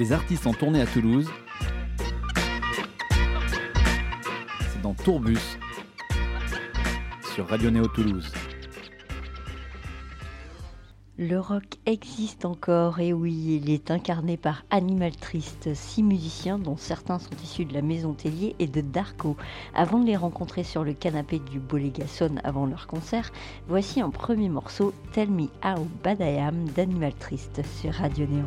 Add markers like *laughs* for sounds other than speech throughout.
Les artistes en tournée à Toulouse. C'est dans Tourbus sur Radio Néo Toulouse. Le rock existe encore, et oui, il est incarné par Animal Triste, six musiciens dont certains sont issus de la Maison Tellier et de Darko. Avant de les rencontrer sur le canapé du Bolégason avant leur concert, voici un premier morceau, Tell Me How Bad I Am d'Animal Triste sur Radio Néo.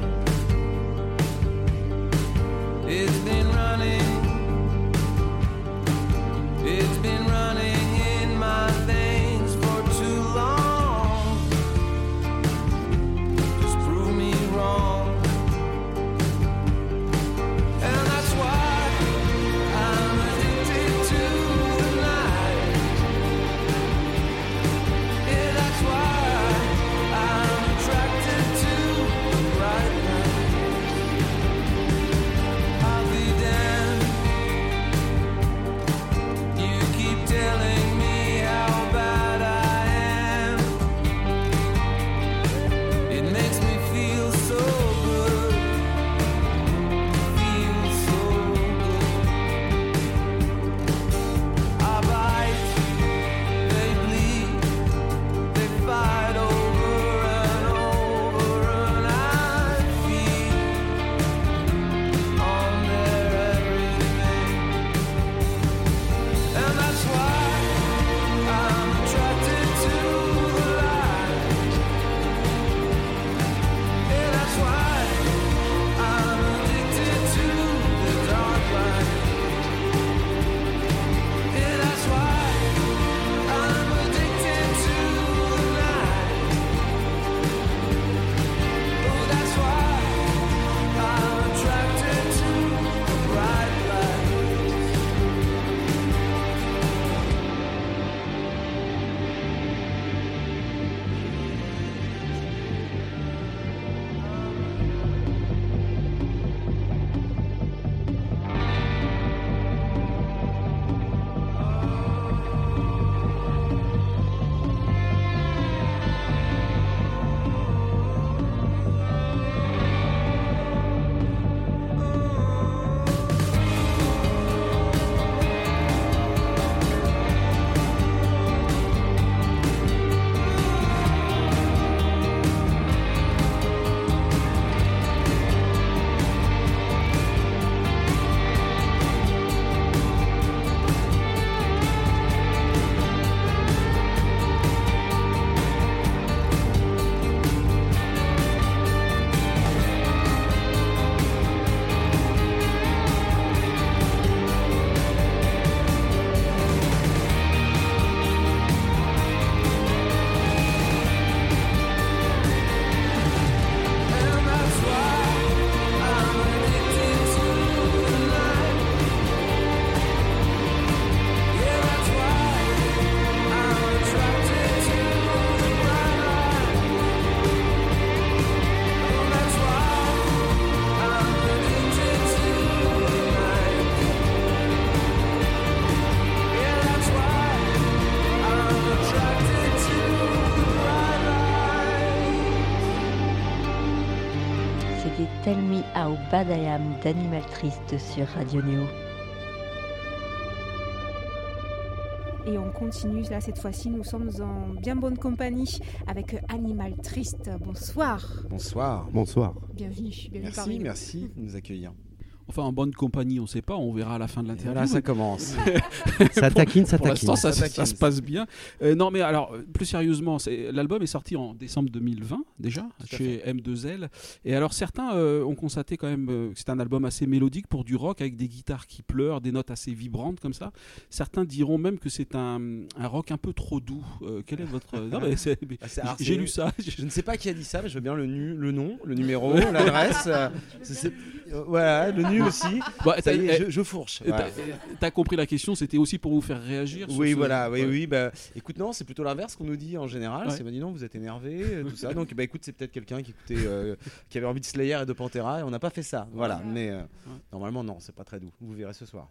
Am d'Animal Triste sur Radio Néo. Et on continue, là cette fois-ci, nous sommes en bien bonne compagnie avec Animal Triste. Bonsoir, Bonsoir. Bonsoir. bienvenue, bienvenue Merci, parmi nous. merci de nous accueillir. Enfin, en bonne compagnie, on ne sait pas, on verra à la fin de l'interview. Voilà, ça commence. *laughs* Ça taquine, ça Pour taquine. l'instant, ça, Ça ça se passe bien. Euh, non, mais alors, plus sérieusement, c'est- l'album est sorti en décembre 2020, déjà, chez M2L. Et alors, certains euh, ont constaté quand même euh, que c'est un album assez mélodique pour du rock, avec des guitares qui pleurent, des notes assez vibrantes comme ça. Certains diront même que c'est un, un rock un peu trop doux. Euh, quel est votre. Non, mais c'est- Ah, c'est- j'ai- lu ça. *laughs* Je ne sais pas qui a dit ça, mais je veux bien le, nu- le nom, le numéro, *laughs* l'adresse. c'est- c'est- voilà, le aussi. Bah, Ça t'as- y est, eh, je, je fourche. t'as- Voilà. T'as compris la question, c'était aussi pour vous faire réagir. sur Oui, ce- voilà, oui, Ouais. oui. Bah, écoute, non, c'est plutôt l'inverse qu'on nous dit en général. Ouais. C'est bah, dis non, vous êtes énervé, euh, tout ça. Donc, bah écoute, c'est peut-être quelqu'un qui écoutait, euh, qui avait envie de Slayer et de Pantera, et on n'a pas fait ça. Voilà, mais euh, normalement, non, c'est pas très doux. Vous verrez ce soir.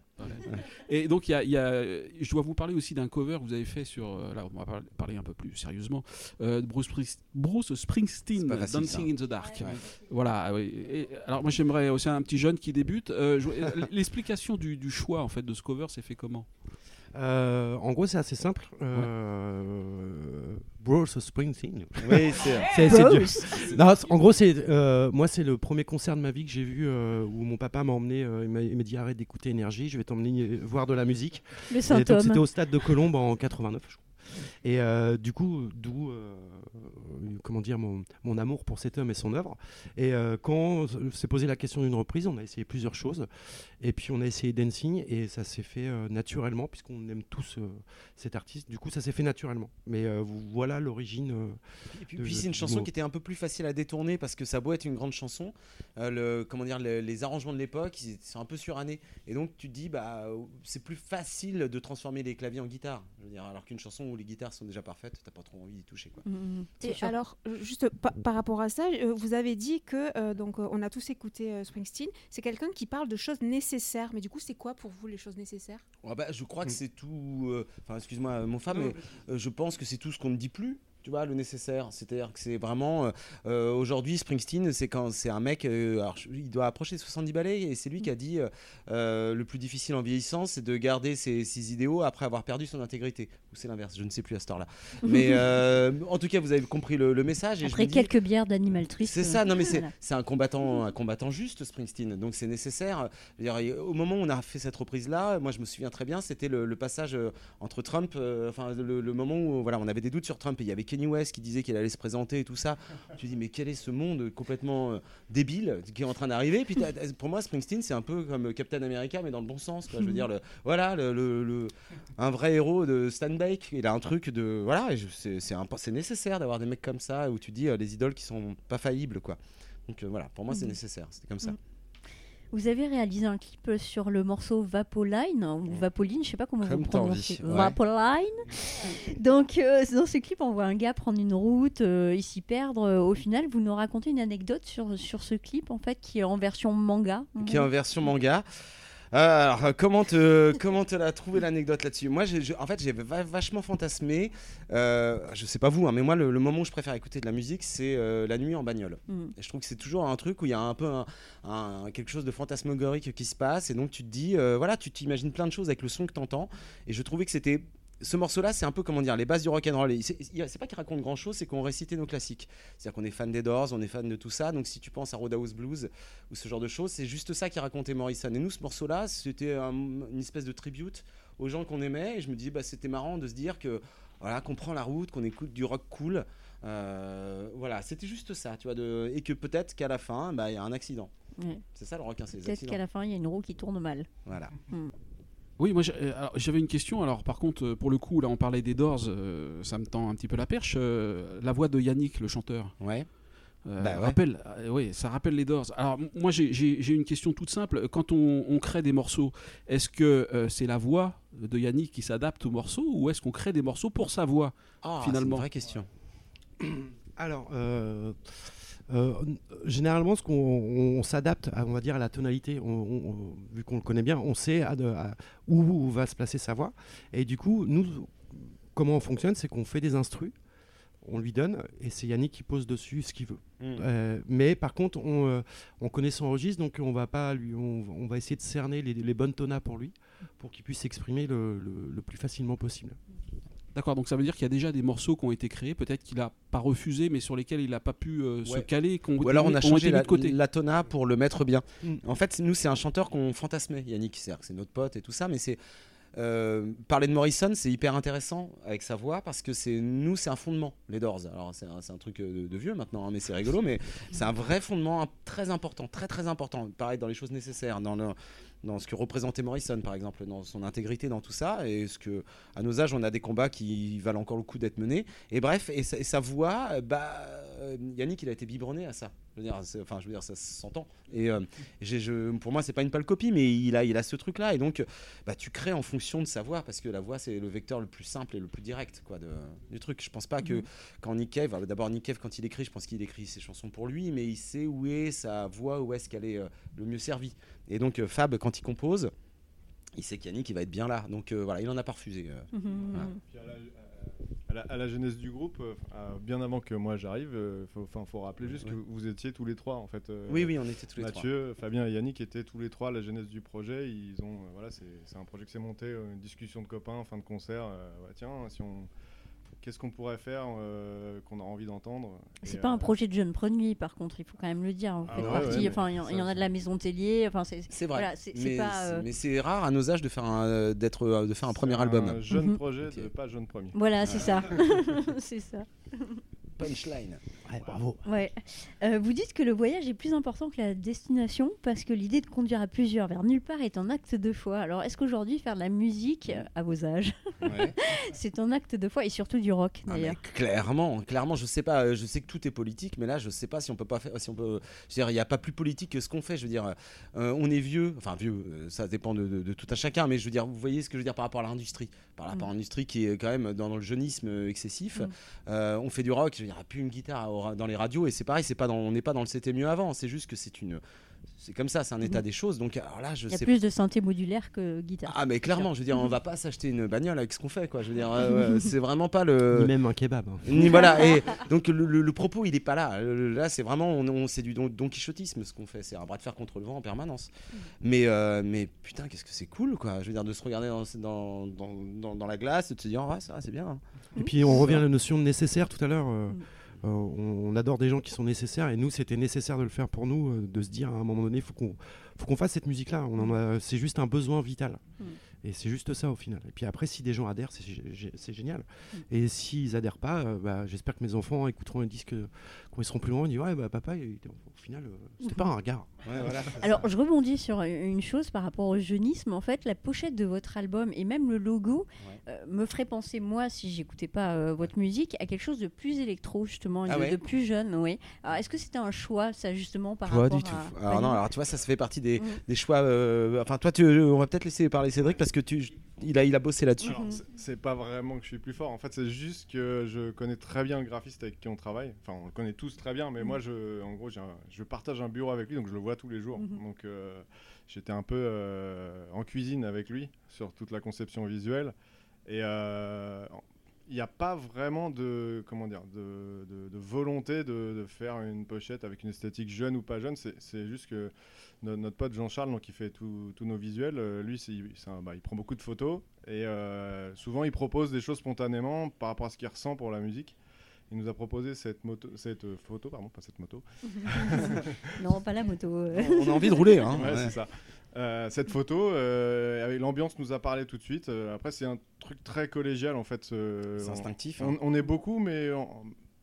Et donc, il y a, il y a- je dois vous parler aussi d'un cover que vous avez fait sur. Là, on va par- parler un peu plus sérieusement. euh, de Bruce, Bruce Springsteen, facile, Dancing in the Dark. Ouais. Voilà. Et, alors, moi, j'aimerais aussi un petit jeune qui débute. Euh, je- L'explication du, du choix en fait de ce cover, c'est fait comment? Euh, en gros, c'est assez simple. Euh, Bruce Springsteen. Oui, c'est. Dur. Non, en gros, c'est euh, moi, c'est le premier concert de ma vie que j'ai vu euh, où mon papa m'a emmené. euh, il m'a- dit arrête d'écouter Énergie, je vais t'emmener euh, voir de la musique. C'était au stade de Colombe en 89, je crois. Et euh, du coup, d'où euh, comment dire mon, mon amour pour cet homme et son œuvre. Et euh, quand s'est posé la question d'une reprise, on a essayé plusieurs choses. Et puis on a essayé Dancing et ça s'est fait naturellement puisqu'on aime tous cet artiste. Du coup, ça s'est fait naturellement. Mais voilà l'origine. Et puis, c'est une chanson mot. qui était un peu plus facile à détourner parce que ça a beau être une grande chanson, le, comment dire, le- les arrangements de l'époque, ils c'est un peu surannés. Et donc tu te dis, bah, c'est plus facile de transformer les claviers en guitare. Je veux dire, alors qu'une chanson où les guitares sont déjà parfaites, t'as pas trop envie d'y toucher. Quoi. Mm, c'est Et sûr. alors, euh, juste pa- par rapport à ça, euh, vous avez dit que euh, donc euh, on a tous écouté euh, Springsteen. C'est quelqu'un qui parle de choses nécessaires. Mais du coup, c'est quoi pour vous les choses nécessaires? Ouais, bah, je crois que Mm. c'est tout. euh, Enfin, excuse-moi, mon femme, mais euh, je pense que c'est tout ce qu'on ne dit plus. Tu vois, le nécessaire. C'est-à-dire que c'est vraiment. euh, euh, Aujourd'hui, Springsteen, c'est quand c'est un mec. euh, alors, il doit approcher 70 balais et c'est lui qui a dit euh, le plus difficile en vieillissant, c'est de garder ses, ses idéaux après avoir perdu son intégrité. Ou c'est l'inverse, je ne sais plus à cette heure-là. Mais *laughs* en tout cas, vous avez compris le, le message. Et je Après dis- quelques bières d'animal triste. c'est ça, non mais c'est voilà. c'est un combattant, un combattant juste, Springsteen. Donc c'est nécessaire. Dire, au moment où on a fait cette reprise-là, moi je me souviens très bien, c'était le, le passage entre Trump, enfin le, le moment où voilà, on avait des doutes sur Trump et il y avait Kanye West qui disait qu'il allait se présenter et tout ça. *laughs* Tu dis mais quel est ce monde complètement euh, débile qui est en train d'arriver? Puis pour moi, Springsteen c'est un peu comme Captain America mais dans le bon sens. Quoi. Je veux dire, le, *laughs* voilà, le, le- le- un vrai héros de Stan Bake. Il a un truc de voilà, et je- c'est nécessaire d'avoir des mecs comme ça où tu dis euh, les idoles qui sont pas faillibles quoi. Donc euh, voilà, pour moi c'est Mhm. nécessaire, c'était comme ça. Vous avez réalisé un clip sur le morceau Vapoline ou Vapoline, je sais pas comment Comme vous prononcez. ouais. Vapoline. Donc euh, dans ce clip, on voit un gars prendre une route, euh, et s'y perdre. Euh, Au final, vous nous racontez une anecdote sur, sur ce clip en fait qui est en version manga. Qui est en version manga. Alors, euh, comment te, *laughs* comment te la trouver l'anecdote là-dessus? Moi, je- en fait, j'ai va- vachement fantasmé. Euh, je sais pas vous, hein, mais moi, le, le moment où je préfère écouter de la musique, c'est euh, la nuit en bagnole. Mm. Et je trouve que c'est toujours un truc où il y a un peu un, un- quelque chose de fantasmagorique qui se passe. Et donc, tu te dis, euh, voilà, tu t'imagines plein de choses avec le son que tu entends. Et je trouvais que c'était. Ce morceau-là, c'est un peu comment dire, les bases du rock and roll. C'est pas qu'il raconte grand-chose, c'est qu'on récitait nos classiques. C'est-à-dire qu'on est fan des Doors, on est fan de tout ça. Donc si tu penses à Roadhouse Blues ou ce genre de choses, c'est juste ça qui racontait Morrison. Et nous, ce morceau-là, c'était un- une espèce de tribute aux gens qu'on aimait. Et je me disais, bah, c'était marrant de se dire que voilà, qu'on prend la route, qu'on écoute du rock cool. Euh, voilà, c'était juste ça, tu vois, de... et que peut-être qu'à la fin, bah, il y a un accident. Ouais. C'est ça le rock, hein, Peut-être qu'à la fin, il y a une roue qui tourne mal. Voilà. Oui, moi euh, j'avais une question. Alors par contre, euh, pour le coup, là on parlait des Doors, euh, ça me tend un petit peu la perche. Euh, la voix de Yannick, le chanteur, Ouais. euh, Bah ouais. rappelle, euh, oui, ça rappelle les Doors. Alors moi j'ai- une question toute simple. Quand on, on crée des morceaux, est-ce que euh, c'est la voix de Yannick qui s'adapte au morceau ou est-ce qu'on crée des morceaux pour sa voix Ah, Finalement. C'est une vraie question. Alors, euh, généralement, ce qu'on on- on s'adapte, à, on va dire, à la tonalité. On- on- on- vu qu'on le connaît bien, on sait à de- à où, va se placer sa voix. Et du coup, nous, comment on fonctionne, c'est qu'on fait des instrus, on lui donne, et c'est Yannick qui pose dessus ce qu'il veut. Mm. Euh, mais par contre, on, euh, on connaît son registre, donc on va pas lui, on, on va essayer de cerner les, les bonnes tonas pour lui, pour qu'il puisse s'exprimer le, le- le plus facilement possible. D'accord, donc ça veut dire qu'il y a déjà des morceaux qui ont été créés, peut-être qu'il n'a pas refusé, mais sur lesquels il n'a pas pu euh, se Ouais. caler, qu'on Ou alors on a changé la, de côté. la tona pour le mettre bien. Mm. En fait, nous, c'est un chanteur qu'on fantasmait, Yannick. C'est-à-dire que c'est notre pote et tout ça, mais c'est. euh, parler de Morrison, c'est hyper intéressant avec sa voix parce que c'est nous, c'est un fondement, les Doors. Alors c'est un, truc euh, de, de vieux maintenant, hein, mais c'est rigolo, mais c'est un vrai fondement un- très important, très très important. Pareil dans les choses nécessaires, dans le, dans ce que représentait Morrison, par exemple, dans son intégrité, dans tout ça, et ce que, à nos âges, on a des combats qui valent encore le coup d'être menés. Et bref, et sa, et sa voix, bah, euh, Yannick, il a été biberonné à ça. Je veux dire, enfin, je veux dire, ça s'entend. Et euh, je, pour moi, c'est pas une pâle copie, mais il a, il a ce truc-là, et donc, bah, tu crées en fonction de sa voix, parce que la voix, c'est le vecteur le plus simple et le plus direct, quoi, de, du truc. Je pense pas que quand Nick Cave, d'abord Nick Cave quand il écrit, je pense qu'il écrit ses chansons pour lui, mais il sait où est sa voix, où est-ce qu'elle est euh, le mieux servie. Et donc euh, Fab, quand il compose, il sait qu'Yannick il va être bien là. Donc euh, voilà, il en a pas refusé. euh. Mhm. Voilà. À la, à la- à la jeunesse du groupe, euh, bien avant que moi j'arrive, il faut, enfin, faut rappeler juste que vous étiez tous les trois en fait. euh, Oui, oui, on était tous les trois. Mathieu, Fabien et Yannick étaient tous les trois à la jeunesse du projet. Ils ont, euh, voilà, c'est un projet qui s'est monté, euh, une discussion de copains, en fin de concert. euh, ouais, tiens, si on, qu'est-ce qu'on pourrait faire euh, qu'on a envie d'entendre C'est pas un euh, projet de jeune premier, par contre, il faut quand même le dire. Vous Ah faites ouais, partie, ouais, mais enfin, il y, en- y a de la maison Tellier. Enfin, c'est C'est vrai. Voilà, mais c'est- euh, mais c'est rare à nos âges de faire un, d'être, de faire un premier c'est album. Un jeune Mhm. projet, de, pas jeune premier. Voilà, c'est ça. *laughs* c'est ça. Punchline. Ouais, bravo. Ouais. Euh, vous dites que le voyage est plus important que la destination parce que l'idée de conduire à plusieurs vers nulle part est un acte de foi. Alors, est-ce qu'aujourd'hui, faire de la musique euh, à vos âges, Ouais. *laughs* c'est un acte de foi et surtout du rock Ah, d'ailleurs clairement, clairement, je sais pas, euh, je sais que tout est politique, mais là, je sais pas si on peut pas faire, si on peut, je veux dire, il n'y a pas plus politique que ce qu'on fait. Je veux dire, euh, on est vieux, enfin vieux, ça dépend de, de- de tout un chacun, mais je veux dire, vous voyez ce que je veux dire par rapport à l'industrie, par rapport à l'industrie qui est quand même dans le jeunisme excessif. Mm. Euh, on fait du rock, je veux dire, il n'y a plus une guitare au dans les radios, et c'est pareil, c'est pas dans, on n'est pas dans le c'était mieux avant, c'est juste que c'est une, c'est comme ça, c'est un état Mhm. des choses. Donc alors là, je Il y a sais plus de synthé modulaire que guitare. ah mais clairement, je veux dire, Mhm. on va pas s'acheter une bagnole avec ce qu'on fait, quoi. Je veux dire, euh, *laughs* c'est vraiment pas le. Ni même un kebab. hein. Ni- voilà, *laughs* et donc le, le- le propos il est pas là. Là c'est vraiment, on, on- c'est du don, don quichotisme ce qu'on fait, c'est un bras de fer contre le vent en permanence. Mais, euh, mais putain, qu'est-ce que c'est cool quoi. Je veux dire, de se regarder dans, dans, dans, dans- dans la glace et de se dire, ah, ça c'est bien. hein. Et puis on revient à la notion de nécessaire tout à l'heure. euh, Mm. Euh, on, adore des gens qui sont nécessaires et nous c'était nécessaire de le faire pour nous, euh, de se dire à un moment donné, faut qu'on faut qu'on fasse cette musique-là. C'est juste un besoin vital. Mm. Et c'est juste ça au final. Et puis après, si des gens adhèrent, c'est gé- gé- c'est génial. Mm. Et s'ils adhèrent pas, euh, bah, j'espère que mes enfants écouteront un disque euh, quand ils seront plus loin. Ils diront ouais bah papa, il au final, euh, c'était pas un regard. Ouais, voilà. *laughs* Alors, je rebondis sur une chose par rapport au jeunisme. En fait, la pochette de votre album et même le logo Ouais. euh, me ferait penser, moi, si j'écoutais pas euh, votre musique, à quelque chose de plus électro, justement, et Ah de, ouais de plus jeune. Oui. Alors, est-ce que c'était un choix, ça, justement, par Pas rapport du tout. à. Alors non, alors tu vois, ça, ça fait partie des, Mm. des choix. euh, enfin, toi, tu, on va peut-être laisser parler Cédric parce que tu, il a, il a bossé là-dessus. C'est- pas vraiment que je suis plus fort. En fait, c'est juste que je connais très bien le graphiste avec qui on travaille. Enfin, on le connaît tous très bien, mais Mhm. moi, je, en gros, j'ai un- je partage un bureau avec lui, donc je le vois tous les jours. Mhm. Donc, euh, j'étais un peu euh, en cuisine avec lui sur toute la conception visuelle. Et euh, il n'y a pas vraiment de, comment dire, de, de- de volonté de, de faire une pochette avec une esthétique jeune ou pas jeune. C'est- C'est juste que no- notre pote Jean-Charles, donc, qui fait tous tous nos visuels, euh, lui, un- bah, il prend beaucoup de photos et euh, souvent il propose des choses spontanément par rapport à ce qu'il ressent pour la musique. Il nous a proposé cette, moto, cette euh, photo, pardon, pas cette moto. *laughs* Non, pas la moto. On a envie de rouler, hein. Ouais, Ouais. c'est ça. Euh, cette photo, euh, avec l'ambiance nous a parlé tout de suite. Euh, après, c'est un truc très collégial en fait. C'est on- instinctif. hein. on, est beaucoup, mais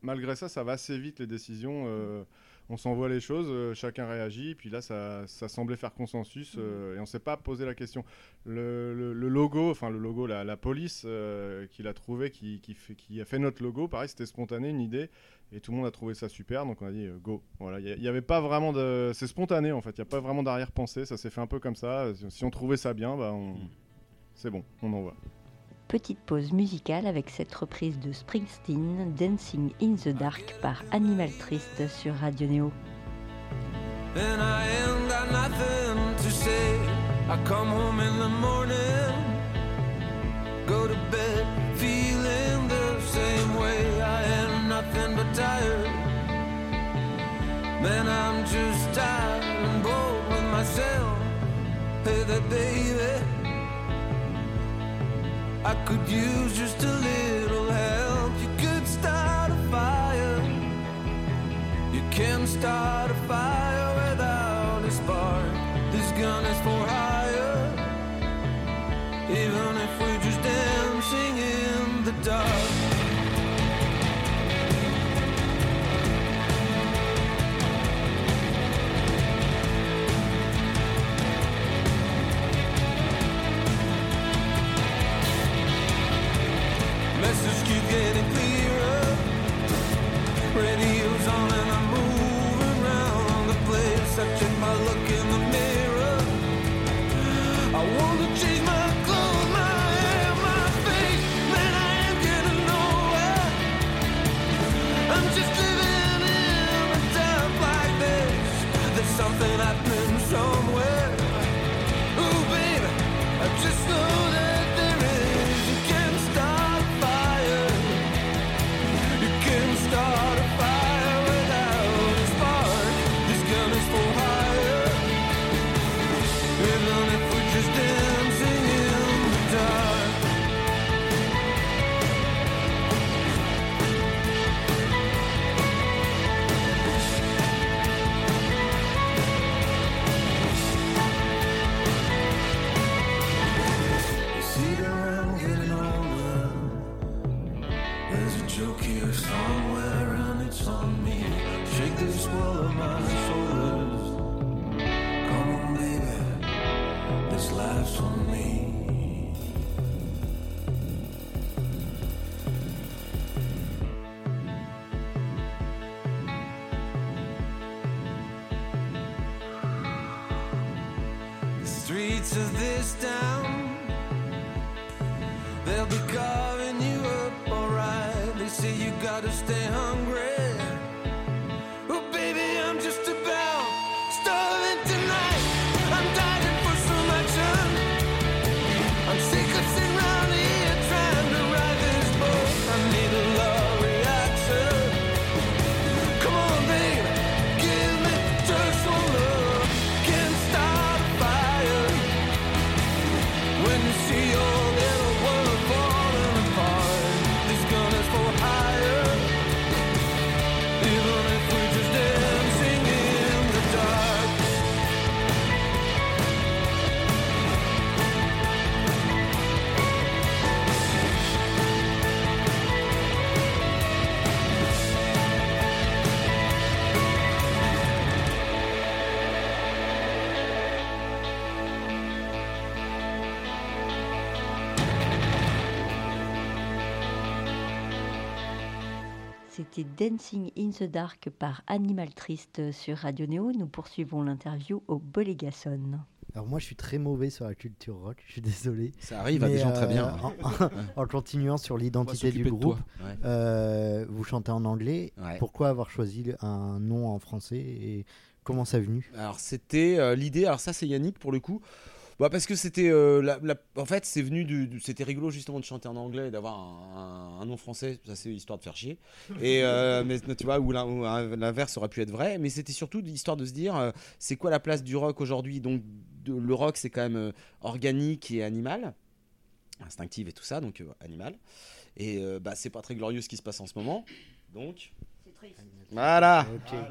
malgré ça, ça va assez vite les décisions. On s'envoie les choses, euh, chacun réagit. Puis là, ça, ça semblait faire consensus euh, et on s'est pas posé la question. Le, le- le logo, enfin le logo, la, la police euh, qui l'a trouvé, qui, qui, fait- qui a fait notre logo, pareil, c'était spontané, une idée. Et tout le monde a trouvé ça super, donc on a dit euh, go. Voilà, il n'y avait pas vraiment de. C'est spontané en fait, il n'y a pas vraiment d'arrière-pensée, ça s'est fait un peu comme ça. Si on trouvait ça bien, bah on... c'est bon, on envoie. Petite pause musicale avec cette reprise de Springsteen, Dancing in the Dark par Animal Trist sur Radio Neo. and I ain't got nothing to say. I come home in the morning, go to bed feeling the same way. I am nothing but tired. Man, I'm just tired and bored with myself. Hey there, baby. I could use just a little help. You could start a fire. You can start a fire without a spark. This gun is for hire. Even if we're just dancing in the dark. Gotta stay hungry. C'était Dancing in the Dark par Animal Triste sur Radio Néo. Nous poursuivons l'interview au Bolégason. Alors moi, je suis très mauvais sur la culture rock, je suis désolé. Ça arrive à Mais, des gens très euh, bien. *laughs* En, en continuant sur l'identité du groupe, Ouais. euh, vous chantez en anglais. Ouais. Pourquoi avoir choisi un nom en français et comment ça est venu? Alors c'était euh, l'idée, alors ça c'est Yannick pour le coup. Bah parce que c'était euh, la- la- en fait c'est venu du, du- c'était rigolo justement de chanter en anglais et d'avoir un, un- un nom français. Ça c'est histoire de faire chier. Et euh, *laughs* mais tu vois un- l'inverse aurait pu être vrai. Mais c'était surtout histoire de se dire euh, c'est quoi la place du rock aujourd'hui? Donc de- le rock c'est quand même euh, organique et animal. Instinctive et tout ça donc euh, animal. Et euh, bah c'est pas très glorieux ce qui se passe en ce moment. Donc voilà.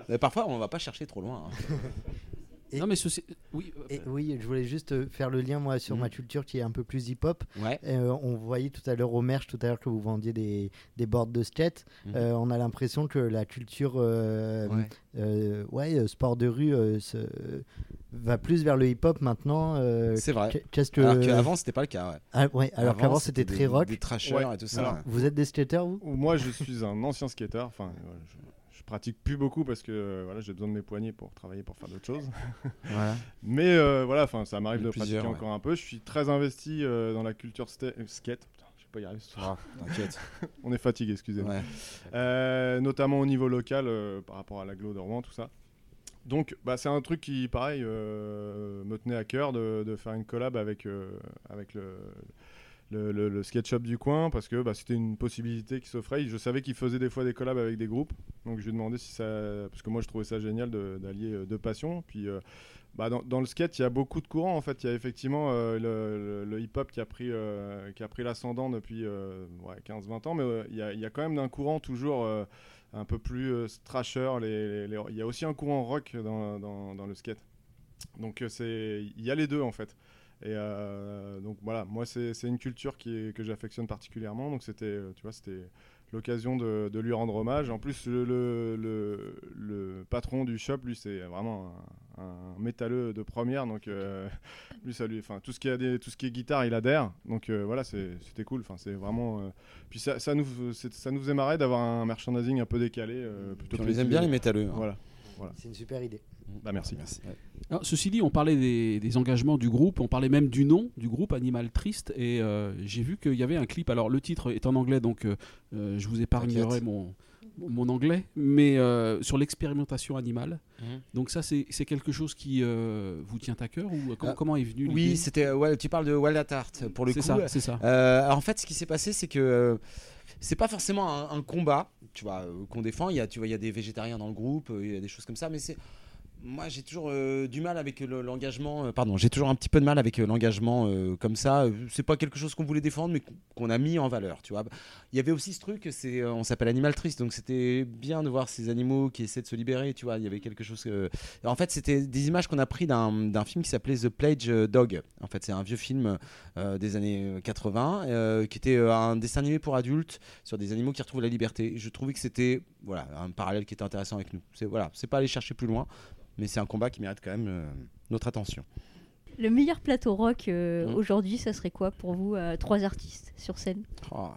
Mais parfois on va pas chercher trop loin hein. *laughs* Et- Non, mais ceci... oui, euh, Et oui, je voulais juste euh, faire le lien moi sur Mhm. ma culture qui est un peu plus hip-hop. ouais Euh, on voyait tout à l'heure au merch, tout à l'heure que vous vendiez des, des boards de skate. Mhm. Euh, on a l'impression que la culture euh, Ouais. ouais, sport de rue euh, se- va plus vers le hip-hop maintenant. euh, c'est vrai qu'est- Qu'est-ce que Alors qu'avant, c'était pas le cas. Ouais. Ah, ouais, alors Avant, qu'avant c'était très rock. Des trashers Ouais. et tout ça. Alors, ouais. Vous êtes des skateurs vous? Moi, je suis un ancien skater. Enfin, je pratique plus beaucoup parce que euh, voilà, j'ai besoin de mes poignets pour travailler, pour faire d'autres choses. *laughs* Voilà. *laughs* Mais euh, voilà, enfin, ça m'arrive de pratiquer ouais. encore un peu. Je suis très investi euh, dans la culture skate. Putain, je vais pas y arriver ce soir. Ah, T'inquiète. *laughs* On est fatigué, excusez-moi. Ouais. Euh, notamment au niveau local par rapport à l'aglo de Rouen, tout ça. Donc, bah, c'est un truc qui, pareil, me tenait à cœur de, de faire une collab avec, avec le, le, le- le skate shop du coin parce que bah, c'était une possibilité qui s'offrait. Je savais qu'il faisait des fois des collabs avec des groupes, donc je lui ai demandé si ça. Parce que moi, je trouvais ça génial d'allier euh, deux passions. Puis. euh, bah, dans, le skate, il y a beaucoup de courants. En fait, il y a effectivement euh, le, hip-hop qui a pris, pris l'ascendant depuis euh, ouais, 15-20 ans, mais il y, a, quand même un courant toujours un peu plus les- Il y a aussi un courant rock dans, dans- le skate. Donc il y a les deux en fait. Et euh, donc voilà, moi c'est une culture qui est- que j'affectionne particulièrement. Donc c'était, euh, tu vois, c'était l'occasion de, de lui rendre hommage. En plus, le, le, le- le patron du shop, lui, c'est vraiment un, un métalleux de première. Donc euh, *laughs* lui, ça lui, enfin tout ce qui a des, tout ce qui est guitare, il adhère. Donc euh, voilà, c'était cool. Enfin c'est vraiment. euh, Puis ça, ça nous, ça nous faisait marrer d'avoir un merchandising un peu décalé. euh, plutôt on les aime bien les métalleux. hein. Voilà. Voilà. C'est une super idée. Bah merci. Ouais. Alors, ceci dit, on parlait des, des engagements du groupe, on parlait même du nom du groupe Animal Triste, et euh, j'ai vu qu'il y avait un clip. Alors, le titre est en anglais, donc euh, euh, je vous épargnerai mon, mon anglais, mais euh, sur l'expérimentation animale. Mhm. Donc, ça, c'est quelque chose qui euh, vous tient à cœur ou comment, Ah, comment est venu Oui, c'était. ouais, tu parles de Wild at Heart pour le coup. C'est ça, c'est ça. Euh, alors, en fait, ce qui s'est passé, c'est que euh, c'est pas forcément un, un combat, tu euh, qu'on défend. Il y a, il y a des végétariens dans le groupe, euh, il y a des choses comme ça, mais c'est moi, j'ai toujours euh, du mal avec le- l'engagement. euh, pardon, j'ai toujours un petit peu de mal avec euh, l'engagement comme ça. C'est pas quelque chose qu'on voulait défendre, mais qu'on- a mis en valeur. Tu vois. Il y avait aussi ce truc. C'est, on s'appelle Animal Triste, donc c'était bien de voir ces animaux qui essaient de se libérer. Tu vois, il y avait quelque chose. que- En fait, c'était des images qu'on a pris d'un film qui s'appelait The Pledge Dog. En fait, c'est un vieux film des années 80 euh, qui était un dessin animé pour adultes sur des animaux qui retrouvent la liberté. Je trouvais que c'était voilà un parallèle qui était intéressant avec nous. C'est voilà, c'est pas aller chercher plus loin, mais c'est un combat qui mérite quand même euh, notre attention. Le meilleur plateau rock euh, Mm. aujourd'hui, ça serait quoi pour vous euh, Trois artistes sur scène? Oh,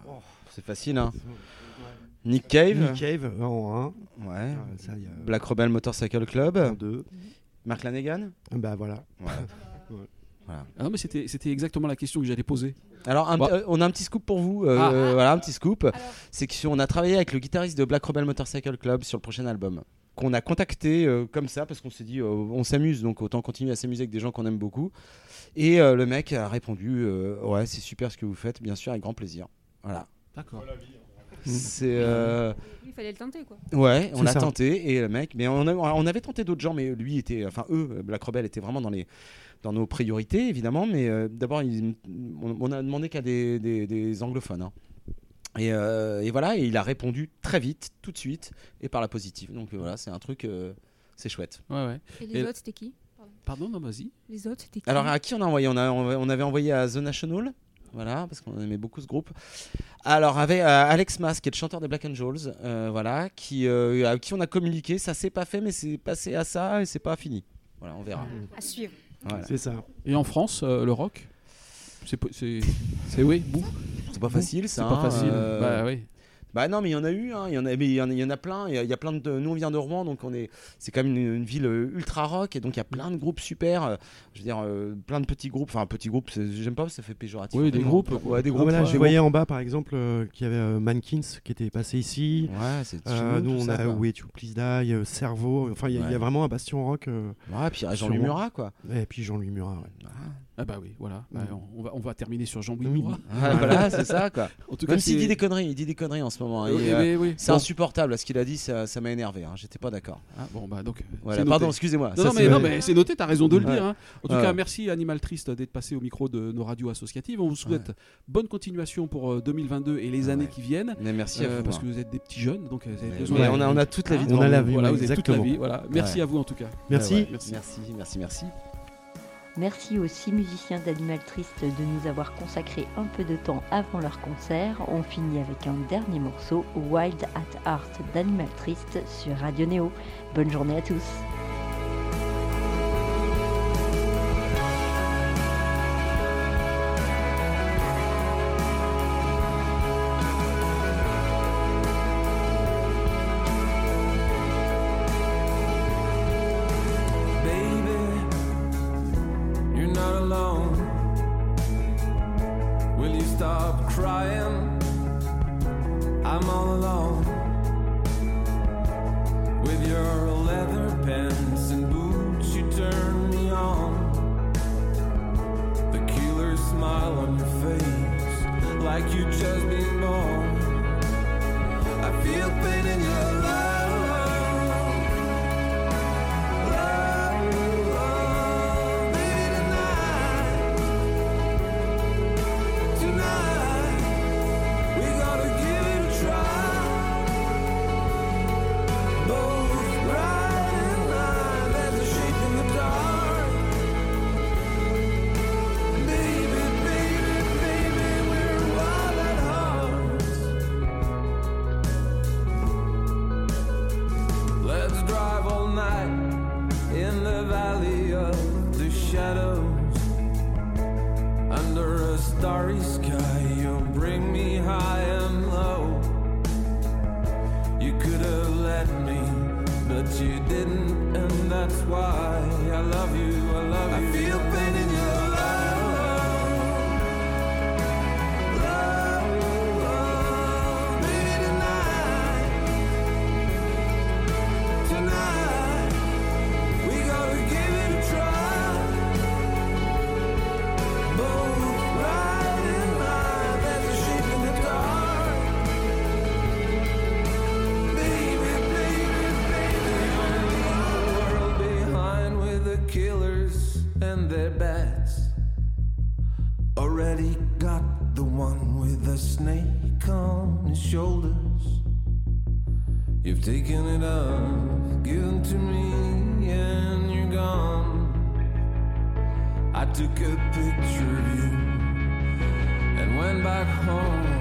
c'est facile, hein. Nick Cave, Nick Cave en 1. ouais. ça, il y a Black Rebel Motorcycle Club, en 2. Mark Lanegan. Bah voilà. Ah non, mais c'était c'était exactement la question que j'allais poser. Alors, un- Bah. euh, on a un petit scoop pour vous. euh, Ah. Voilà, un petit scoop. C'est qu'on a travaillé avec le guitariste de Black Rebel Motorcycle Club sur le prochain album. Qu'on a contacté euh, comme ça parce qu'on s'est dit euh, on s'amuse donc autant continuer à s'amuser avec des gens qu'on aime beaucoup. Et euh, le mec a répondu euh, ouais c'est super ce que vous faites bien sûr avec grand plaisir. Voilà. D'accord. C'est euh, il fallait le tenter quoi. ouais on C'est a ça. tenté et le mec mais on, a- on avait tenté d'autres gens mais lui était enfin eux Black Rebel était vraiment dans les dans nos priorités évidemment mais euh, d'abord il- on, on a demandé qu'à des, des- des anglophones. hein. Et, euh, et voilà, et il a répondu très vite, tout de suite, et par la positive. Donc euh, voilà, c'est un truc, euh, c'est chouette. Ouais, ouais. Et les Et- autres c'était qui? Pardon. Pardon, non, vas-y. Les autres c'était qui? Alors à qui on a envoyé? On, a, on avait envoyé à The National, voilà, parce qu'on aimait beaucoup ce groupe. Alors avec euh, Alex Mas, qui est le chanteur des Black Angels, euh, voilà, qui, euh, à qui on a communiqué. Ça s'est pas fait, mais c'est passé à ça et c'est pas fini. Voilà, on verra. À suivre. Voilà. C'est ça. Et en France, euh, le rock? C'est oui, bouf. C'est pas facile, C'est ça. pas hein, facile. euh, Bah oui. Bah non, mais il y en a eu, hein, il y en a, mais il y en a, il y en a plein. Il y a, il y a plein de, nous on vient de Rouen, donc on est, c'est quand même une, une ville euh, ultra rock, et donc il y a plein de groupes super. euh, je veux dire, euh, plein de petits groupes. Enfin, petits groupes, c'est- j'aime pas, ça fait péjoratif. Oui, des groupes. Ouais, des Ah, groupes. voilà, ouais. je voyais en bas par exemple euh, qu'il y avait euh, Mankins qui était passé ici. Ouais, c'est Euh, nous on ça, a. Way to Please Die, euh, Cerveau. Enfin, il y, a- y vraiment un bastion rock. euh, Ouais, puis il y a Jean-Louis. Murat, quoi. et puis Jean-Louis Murat. ouais. Ah bah oui, voilà. Bah, on, on va, on va terminer sur Jean-Louis. Ouais, *laughs* voilà, c'est ça, quoi. En tout Même s'il dit c'est- des conneries, il dit des conneries en ce moment. hein. Oui, euh, oui. C'est Bon. insupportable, ce qu'il a dit, ça ça m'a énervé. hein. J'étais pas d'accord. Ah, bon, bah donc. Voilà, noté. pardon, excusez-moi. Non, mais, non, mais c'est noté, t'as raison de le Ouais. dire. hein. En tout Ouais. cas, merci Animal Triste d'être passé au micro de nos radios associatives. On vous souhaite bonne continuation pour euh, 2022 et les années Ouais. qui viennent. Mais merci à euh, vous. parce hein. que vous êtes des petits jeunes, donc euh, vous avez besoin on, a, on a toute la vie devant On a la vie, Voilà, vous avez toute la exactement. vie. Voilà. Merci à vous en tout cas. Merci. Merci, merci, merci. Merci aux six musiciens d'Animal Triste de nous avoir consacré un peu de temps avant leur concert. On finit avec un dernier morceau, Wild at Heart d'Animal Triste sur Radio Néo. Bonne journée à tous. in the love. why I love you, I love you. I feel pain. back home.